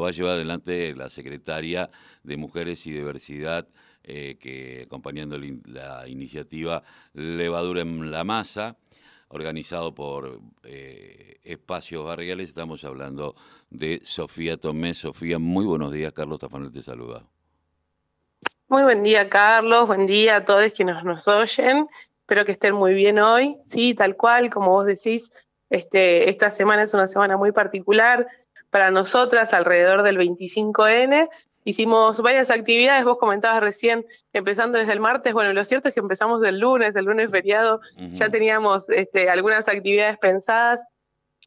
va a llevar adelante la secretaria de Mujeres y Diversidad, eh, que acompañando la iniciativa Levadura en la Masa, organizado por eh, Espacios Barriales. Estamos hablando de Sofía Tomé. Sofía, muy buenos días. Carlos Tafanel te saluda. Muy buen día, Carlos. Buen día a todos quienes nos oyen. Espero que estén muy bien hoy. Sí, tal cual, como vos decís, este, esta semana es una semana muy particular para nosotras alrededor del 25N. Hicimos varias actividades, vos comentabas recién, empezando desde el martes, bueno, lo cierto es que empezamos el lunes, el lunes feriado, ya teníamos este, algunas actividades pensadas.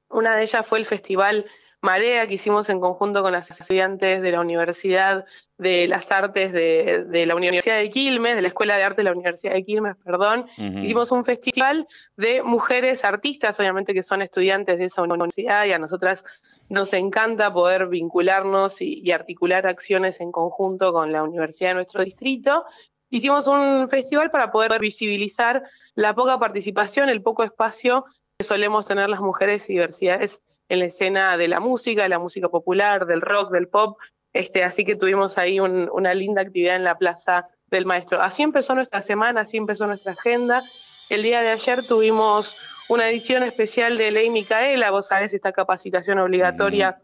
Una de ellas fue el Festival Marea que hicimos en conjunto con las estudiantes de la Universidad de las Artes de, la Universidad de Quilmes, de la Escuela de Arte de la Universidad de Quilmes, perdón. Hicimos un festival de mujeres artistas, obviamente que son estudiantes de esa universidad y a nosotras nos encanta poder vincularnos y, articular acciones en conjunto con la universidad de nuestro distrito. Hicimos un festival para poder visibilizar la poca participación, el poco espacio que solemos tener las mujeres y diversidades en la escena de la música, de la música popular, del rock, del pop. Este, así que tuvimos ahí una linda actividad en la Plaza del Maestro. Así empezó nuestra semana, así empezó nuestra agenda. El día de ayer tuvimos una edición especial de Ley Micaela, vos sabés, esta capacitación obligatoria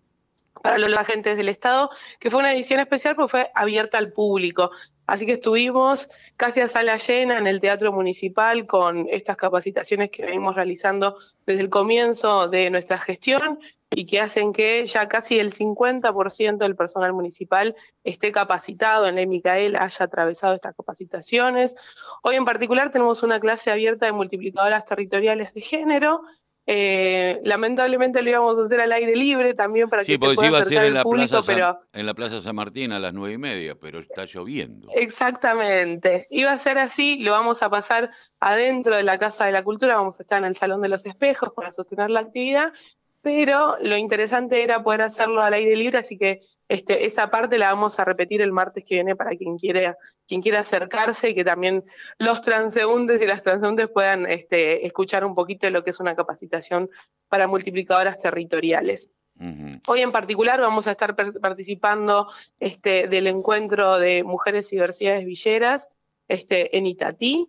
para los agentes del Estado, que fue una edición especial porque fue abierta al público. Así que estuvimos casi a sala llena en el Teatro Municipal con estas capacitaciones que venimos realizando desde el comienzo de nuestra gestión y que hacen que ya casi el 50% del personal municipal esté capacitado en la Micaela, haya atravesado estas capacitaciones. Hoy en particular tenemos una clase abierta de multiplicadoras territoriales de género eh, lamentablemente lo íbamos a hacer al aire libre también para que se pueda iba a ser en la plaza pero... en la Plaza San Martín a las nueve y media, pero está lloviendo. Exactamente. Iba a ser así, lo vamos a pasar adentro de la Casa de la Cultura, vamos a estar en el Salón de los Espejos para sostener la actividad pero lo interesante era poder hacerlo al aire libre, así que este, esa parte la vamos a repetir el martes que viene para quien quiera, quien quiera acercarse y que también los transeúntes y las transeúntes puedan este, escuchar un poquito de lo que es una capacitación para multiplicadoras territoriales. Hoy en particular vamos a estar participando este, del encuentro de mujeres y diversidades villeras este, en Itatí,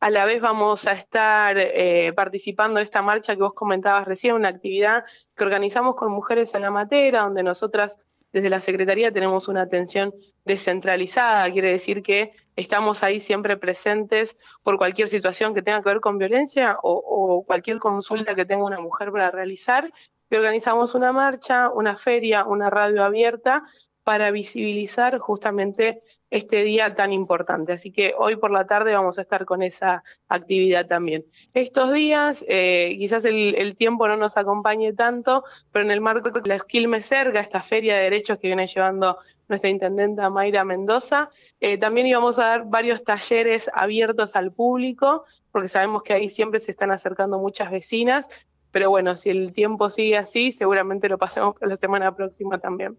a la vez vamos a estar eh, participando de esta marcha que vos comentabas recién, una actividad que organizamos con Mujeres en la Matera, donde nosotras desde la Secretaría tenemos una atención descentralizada, quiere decir que estamos ahí siempre presentes por cualquier situación que tenga que ver con violencia o, o cualquier consulta que tenga una mujer para realizar. Y organizamos una marcha, una feria, una radio abierta para visibilizar justamente este día tan importante. Así que hoy por la tarde vamos a estar con esa actividad también. Estos días, eh, quizás el, tiempo no nos acompañe tanto, pero en el marco de la Esquilme Cerga, esta feria de derechos que viene llevando nuestra intendenta Mayra Mendoza, eh, también íbamos a dar varios talleres abiertos al público, porque sabemos que ahí siempre se están acercando muchas vecinas, pero bueno, si el tiempo sigue así, seguramente lo pasemos la semana próxima también.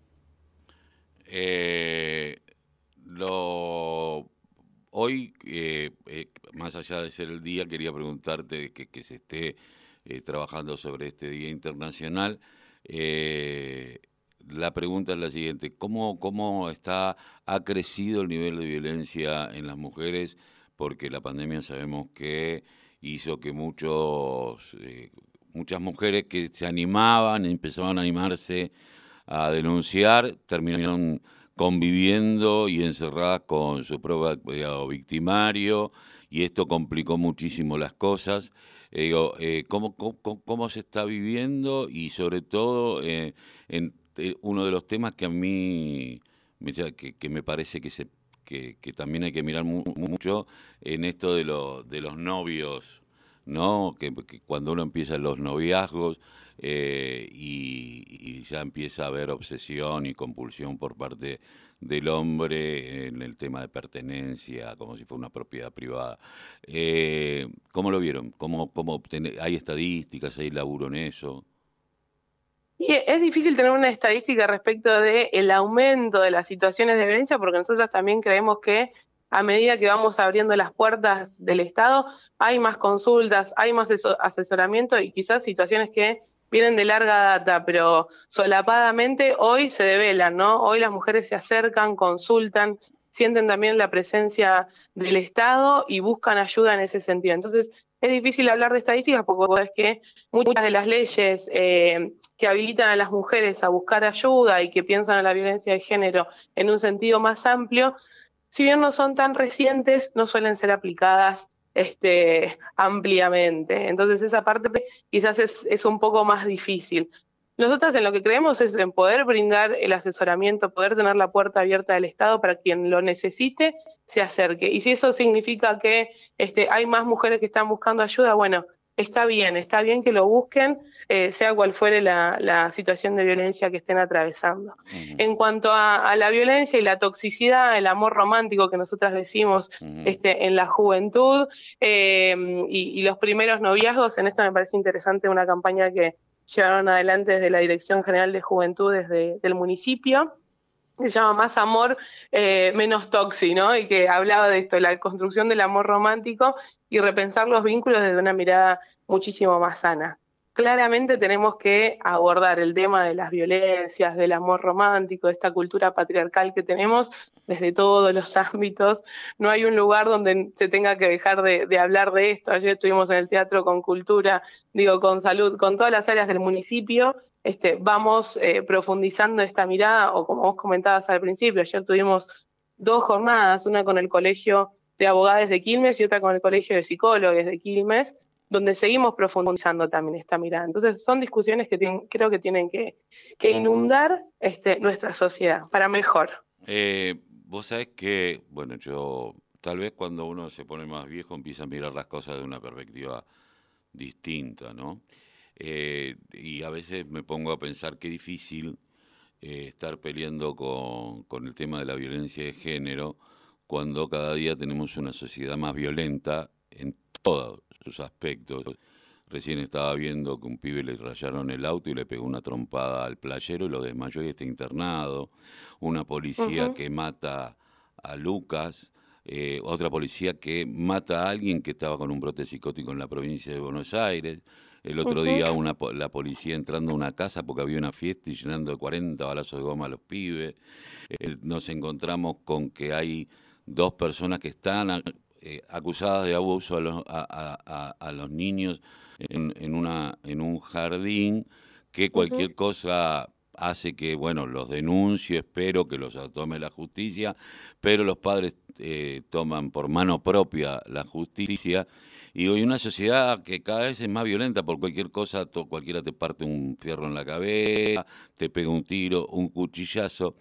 Eh, hoy, eh, eh, más allá de ser el día, quería preguntarte que, que se esté eh, trabajando sobre este Día Internacional. la pregunta es la siguiente, ¿cómo, ¿cómo está, ha crecido el nivel de violencia en las mujeres? Porque la pandemia sabemos que hizo que muchos, muchas mujeres que se animaban, empezaban a animarse a denunciar, terminaron conviviendo y encerradas con su propio victimario y esto complicó muchísimo las cosas. Eh, eh, ¿cómo, cómo, se está viviendo? Y sobre todo, eh, en, uno de los temas que a mí me, que, me parece que, se, que, también hay que mirar mucho en esto de, lo, de los novios, ¿no? Que, cuando uno empieza los noviazgos, eh, y, ya empieza a haber obsesión y compulsión por parte del hombre en el tema de pertenencia, como si fuera una propiedad privada. Eh, ¿Cómo lo vieron? ¿Cómo, cómo ¿Hay estadísticas? ¿Hay laburo en eso? es difícil tener una estadística respecto del el aumento de las situaciones de violencia porque nosotros también creemos que a medida que vamos abriendo las puertas del Estado, hay más consultas, hay más asesoramiento y quizás situaciones que vienen de larga data, pero solapadamente hoy se develan, ¿no? Hoy las mujeres se acercan, consultan, sienten también la presencia del Estado y buscan ayuda en ese sentido. Entonces, es difícil hablar de estadísticas porque es que muchas de las leyes eh, que habilitan a las mujeres a buscar ayuda y que piensan en la violencia de género en un sentido más amplio, si bien no son tan recientes, no suelen ser aplicadas este, ampliamente. Entonces esa parte quizás es, es un poco más difícil. Nosotras en lo que creemos es en poder brindar el asesoramiento, poder tener la puerta abierta del Estado para quien lo necesite se acerque. Y si eso significa que este, hay más mujeres que están buscando ayuda, bueno, está bien, está bien que lo busquen, eh, sea cual fuere la, situación de violencia que estén atravesando. En cuanto a, la violencia y la toxicidad, el amor romántico que nosotras decimos este, en la juventud eh, y, y, los primeros noviazgos, en esto me parece interesante una campaña que, llevaron adelante desde la Dirección General de Juventudes del municipio. Se llama Más Amor, eh, Menos Toxi, ¿no? Y que hablaba de esto, la construcción del amor romántico y repensar los vínculos desde una mirada muchísimo más sana claramente tenemos que abordar el tema de las violencias, del amor romántico, de esta cultura patriarcal que tenemos desde todos los ámbitos. No hay un lugar donde se tenga que dejar de, hablar de esto. Ayer estuvimos en el teatro con cultura, digo, con salud, con todas las áreas del municipio. Este, vamos eh, profundizando esta mirada, o como vos comentabas al principio, ayer tuvimos dos jornadas, una con el Colegio de Abogados de Quilmes y otra con el Colegio de Psicólogos de Quilmes, donde seguimos profundizando también esta mirada. Entonces, son discusiones que creo que tienen que, inundar este, nuestra sociedad para mejor. Eh, vos sabés que, bueno, yo tal vez cuando uno se pone más viejo empieza a mirar las cosas de una perspectiva distinta, ¿no? Eh, y a veces me pongo a pensar qué difícil eh, estar peleando con, con el tema de la violencia de género cuando cada día tenemos una sociedad más violenta en todo, aspectos. Recién estaba viendo que un pibe le rayaron el auto y le pegó una trompada al playero y lo desmayó y está internado. Una policía que mata a Lucas. Eh, otra policía que mata a alguien que estaba con un brote psicótico en la provincia de Buenos Aires. El otro día una, la policía entrando a una casa porque había una fiesta y llenando de 40 balazos de goma a los pibes. Eh, nos encontramos con que hay dos personas que están eh, acusadas de abuso a los, a, los niños en, en, una, en un jardín, que cualquier cosa hace que, bueno, los denuncie, espero que los tome la justicia, pero los padres eh, toman por mano propia la justicia. Y hoy una sociedad que cada vez es más violenta por cualquier cosa, cualquiera te parte un fierro en la cabeza, te pega un tiro, un cuchillazo.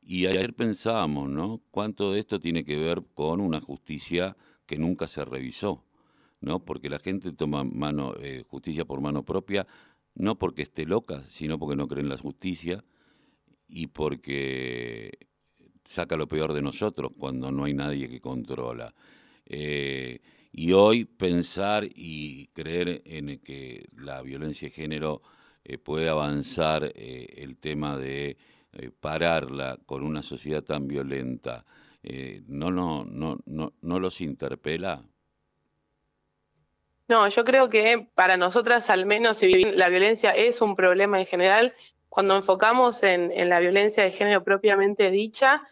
Y ayer pensábamos, ¿no? ¿Cuánto de esto tiene que ver con una justicia que nunca se revisó? ¿No? Porque la gente toma mano, eh, justicia por mano propia, no porque esté loca, sino porque no cree en la justicia y porque saca lo peor de nosotros cuando no hay nadie que controla. Eh, y hoy pensar y creer en que la violencia de género eh, puede avanzar el tema de eh, pararla con una sociedad tan violenta, eh, no, no, no, no, ¿no los interpela? No, yo creo que para nosotras al menos, si la violencia es un problema en general, cuando enfocamos en, en la violencia de género propiamente dicha,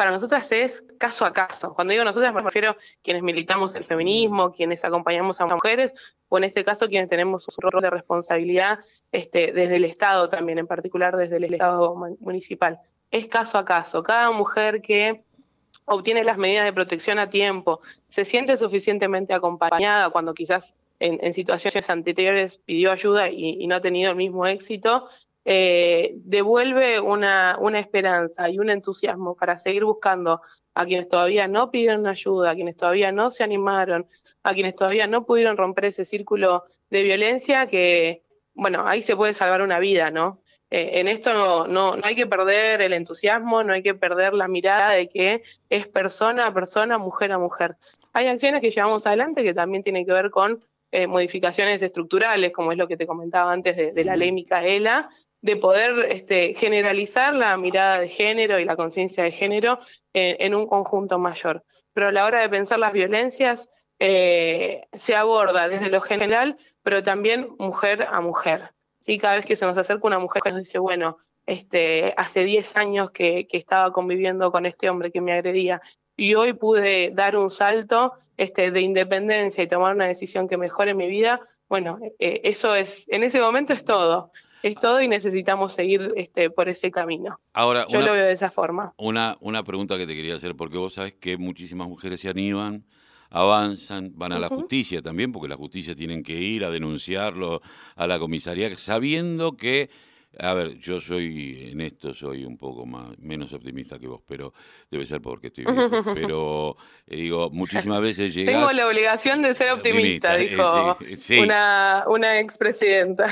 para nosotras es caso a caso. Cuando digo nosotras me refiero a quienes militamos el feminismo, quienes acompañamos a mujeres, o en este caso quienes tenemos un rol de responsabilidad este, desde el Estado también, en particular desde el Estado municipal. Es caso a caso. Cada mujer que obtiene las medidas de protección a tiempo, se siente suficientemente acompañada cuando quizás en, situaciones anteriores pidió ayuda y, no ha tenido el mismo éxito, eh, devuelve una, una, esperanza y un entusiasmo para seguir buscando a quienes todavía no pidieron ayuda, a quienes todavía no se animaron, a quienes todavía no pudieron romper ese círculo de violencia que, bueno, ahí se puede salvar una vida, ¿no? Eh, en esto no, no, no hay que perder el entusiasmo, no hay que perder la mirada de que es persona a persona, mujer a mujer. Hay acciones que llevamos adelante que también tienen que ver con eh, modificaciones estructurales, como es lo que te comentaba antes de, de la ley Micaela, de poder este, generalizar la mirada de género y la conciencia de género en, un conjunto mayor. Pero a la hora de pensar las violencias, eh, se aborda desde lo general, pero también mujer a mujer. ¿sí? Cada vez que se nos acerca una mujer que nos dice, bueno, este, hace 10 años que, que, estaba conviviendo con este hombre que me agredía y hoy pude dar un salto este, de independencia y tomar una decisión que mejore mi vida, bueno, eh, eso es, en ese momento es todo. Es todo y necesitamos seguir este, por ese camino. Ahora, Yo lo veo de esa forma. Una, una pregunta que te quería hacer, porque vos sabés que muchísimas mujeres se animan, avanzan, van a la justicia también, porque la justicia tienen que ir a denunciarlo a la comisaría, sabiendo que a ver, yo soy en esto soy un poco más menos optimista que vos, pero debe ser porque estoy viejo. Pero eh, digo, muchísimas veces llegás, Tengo la obligación de ser optimista, dijo una, una expresidenta.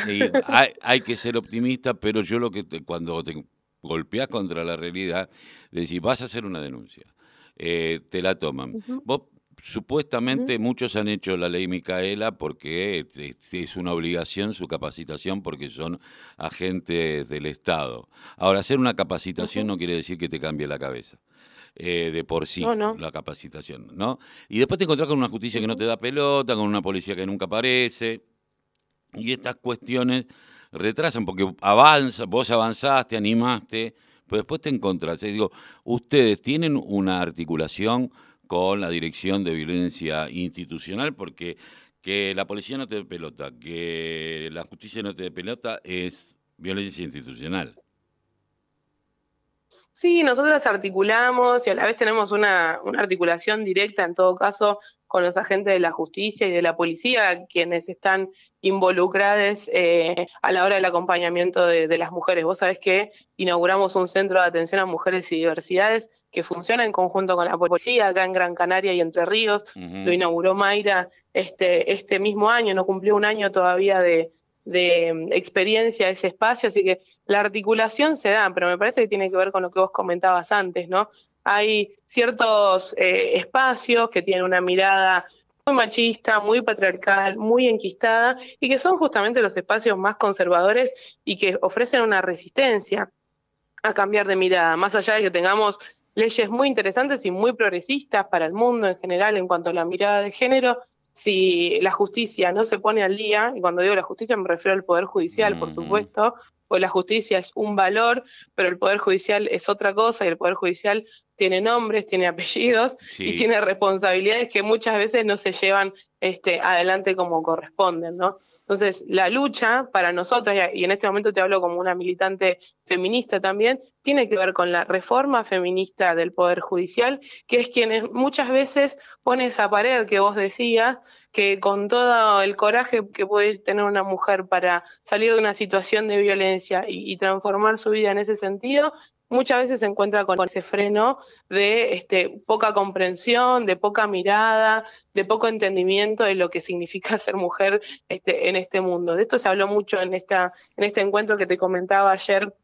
hay, hay, que ser optimista, pero yo lo que cuando te golpeas contra la realidad, decís, vas a hacer una denuncia. Eh, te la toman. Vos Supuestamente muchos han hecho la ley Micaela porque es una obligación su capacitación porque son agentes del Estado. Ahora, hacer una capacitación no quiere decir que te cambie la cabeza. Eh, de por sí, la capacitación, ¿no? Y después te encontrás con una justicia que no te da pelota, con una policía que nunca aparece, y estas cuestiones retrasan porque avanza, vos avanzaste, animaste, pero después te encontrás. Eh, digo, ustedes tienen una articulación con la Dirección de Violencia Institucional, porque que la policía no te dé pelota, que la justicia no te dé pelota es violencia institucional. Sí, nosotros articulamos y a la vez tenemos una, una, articulación directa, en todo caso, con los agentes de la justicia y de la policía, quienes están involucrados eh, a la hora del acompañamiento de, las mujeres. Vos sabés que inauguramos un centro de atención a mujeres y diversidades que funciona en conjunto con la policía acá en Gran Canaria y Entre Ríos. Lo inauguró Mayra este, este mismo año, no cumplió un año todavía de, de mm, experiencia ese espacio, así que la articulación se da, pero me parece que tiene que ver con lo que vos comentabas antes, ¿no? Hay ciertos eh, espacios que tienen una mirada muy machista, muy patriarcal, muy enquistada y que son justamente los espacios más conservadores y que ofrecen una resistencia a cambiar de mirada, más allá de que tengamos leyes muy interesantes y muy progresistas para el mundo en general en cuanto a la mirada de género, si la justicia no se pone al día, y cuando digo la justicia me refiero al Poder Judicial, por supuesto, pues la justicia es un valor, pero el Poder Judicial es otra cosa y el Poder Judicial tiene nombres, tiene apellidos y tiene responsabilidades que muchas veces no se llevan este, adelante como corresponden, ¿no? Entonces, la lucha para nosotras, y en este momento te hablo como una militante feminista también, tiene que ver con la reforma feminista del Poder Judicial, que es quien muchas veces pone esa pared que vos decías, que con todo el coraje que puede tener una mujer para salir de una situación de violencia y transformar su vida en ese sentido, muchas veces se encuentra con ese freno de este, poca comprensión, de poca mirada, de poco entendimiento de lo que significa ser mujer este, en este mundo. De esto se habló mucho en, esta, en este encuentro que te comentaba ayer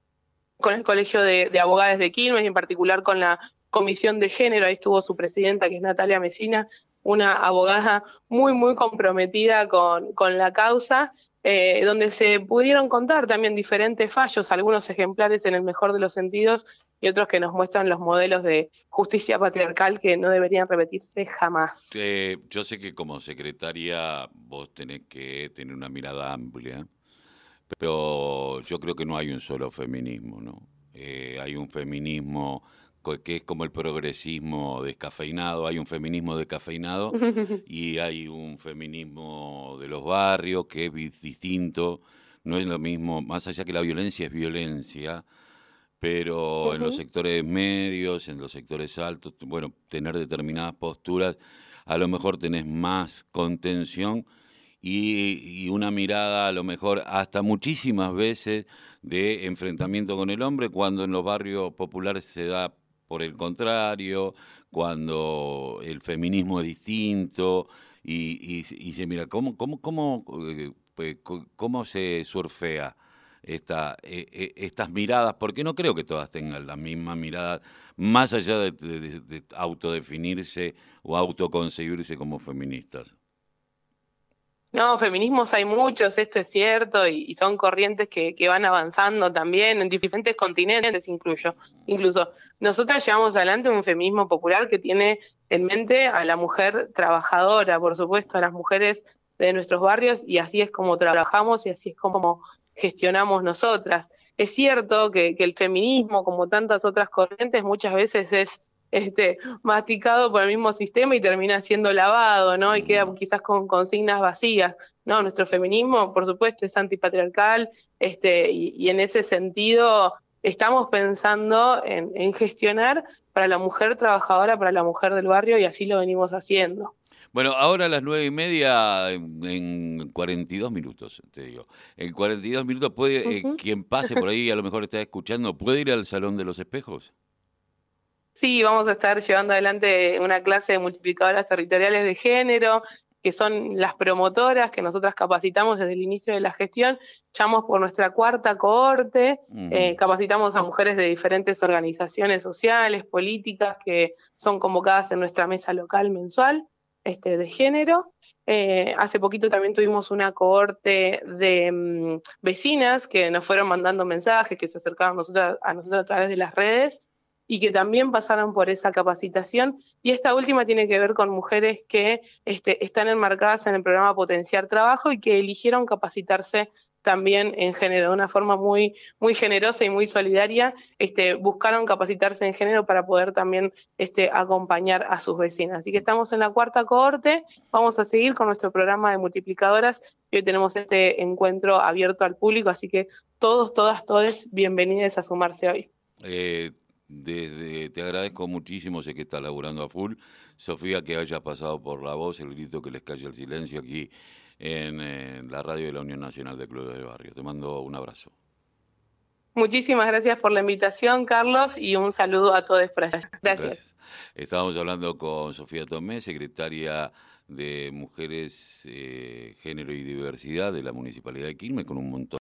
con el Colegio de, de Abogados de Quilmes y en particular con la Comisión de Género, ahí estuvo su presidenta, que es Natalia Mesina, una abogada muy, muy comprometida con, con la causa, eh, donde se pudieron contar también diferentes fallos, algunos ejemplares en el mejor de los sentidos y otros que nos muestran los modelos de justicia patriarcal que no deberían repetirse jamás. Yo sé que como secretaria vos tenés que tener una mirada amplia, pero yo creo que no hay un solo feminismo, ¿no? Eh, hay un feminismo que es como el progresismo descafeinado, hay un feminismo descafeinado y hay un feminismo de los barrios que es distinto, no es lo mismo, más allá que la violencia es violencia, pero en los sectores medios, en los sectores altos, bueno, tener determinadas posturas, a lo mejor tenés más contención y, y una mirada a lo mejor hasta muchísimas veces de enfrentamiento con el hombre, cuando en los barrios populares se da por el contrario, cuando el feminismo es distinto y, y, se mira, ¿cómo, cómo, cómo, eh, pues, cómo se surfea esta, e, e, estas miradas? Porque no creo que todas tengan la misma mirada, más allá de autodefinirse o autoconcebirse como feministas. No, feminismos hay muchos, esto es cierto, y, son corrientes que, van avanzando también en diferentes continentes, incluyo. Incluso nosotras llevamos adelante un feminismo popular que tiene en mente a la mujer trabajadora, por supuesto, a las mujeres de nuestros barrios, y así es como trabajamos y así es como gestionamos nosotras. Es cierto que, que el feminismo, como tantas otras corrientes, muchas veces es este, masticado por el mismo sistema y termina siendo lavado, ¿no? Y queda quizás con consignas vacías. No, nuestro feminismo, por supuesto, es antipatriarcal, este, y, en ese sentido estamos pensando en, gestionar para la mujer trabajadora, para la mujer del barrio, y así lo venimos haciendo. Bueno, ahora a las nueve y media, en 42 minutos, te digo. En 42 minutos, puede, eh, quien pase por ahí, a lo mejor está escuchando, ¿puede ir al Salón de los Espejos? Sí, vamos a estar llevando adelante una clase de multiplicadoras territoriales de género, que son las promotoras que nosotras capacitamos desde el inicio de la gestión. Llamamos por nuestra cuarta cohorte, eh, capacitamos a mujeres de diferentes organizaciones sociales, políticas, que son convocadas en nuestra mesa local mensual este, de género. Eh, hace poquito también tuvimos una cohorte de mm, vecinas que nos fueron mandando mensajes, que se acercaban a nosotros a través de las redes y que también pasaron por esa capacitación. Y esta última tiene que ver con mujeres que este, están enmarcadas en el programa Potenciar Trabajo y que eligieron capacitarse también en género, de una forma muy, muy generosa y muy solidaria, este, buscaron capacitarse en género para poder también este, acompañar a sus vecinas. Así que estamos en la cuarta cohorte, vamos a seguir con nuestro programa de multiplicadoras y hoy tenemos este encuentro abierto al público, así que todos, todas, todos bienvenidos a sumarse hoy. Eh, desde, te agradezco muchísimo, sé que está laburando a full. Sofía, que haya pasado por la voz, el grito que les calle el silencio aquí en, la radio de la Unión Nacional de Clubes del Barrio. Te mando un abrazo. Muchísimas gracias por la invitación, Carlos, y un saludo a todos por allá. Gracias. Estábamos hablando con Sofía Tomé, secretaria de Mujeres, eh, Género y Diversidad de la Municipalidad de Quilmes, con un montón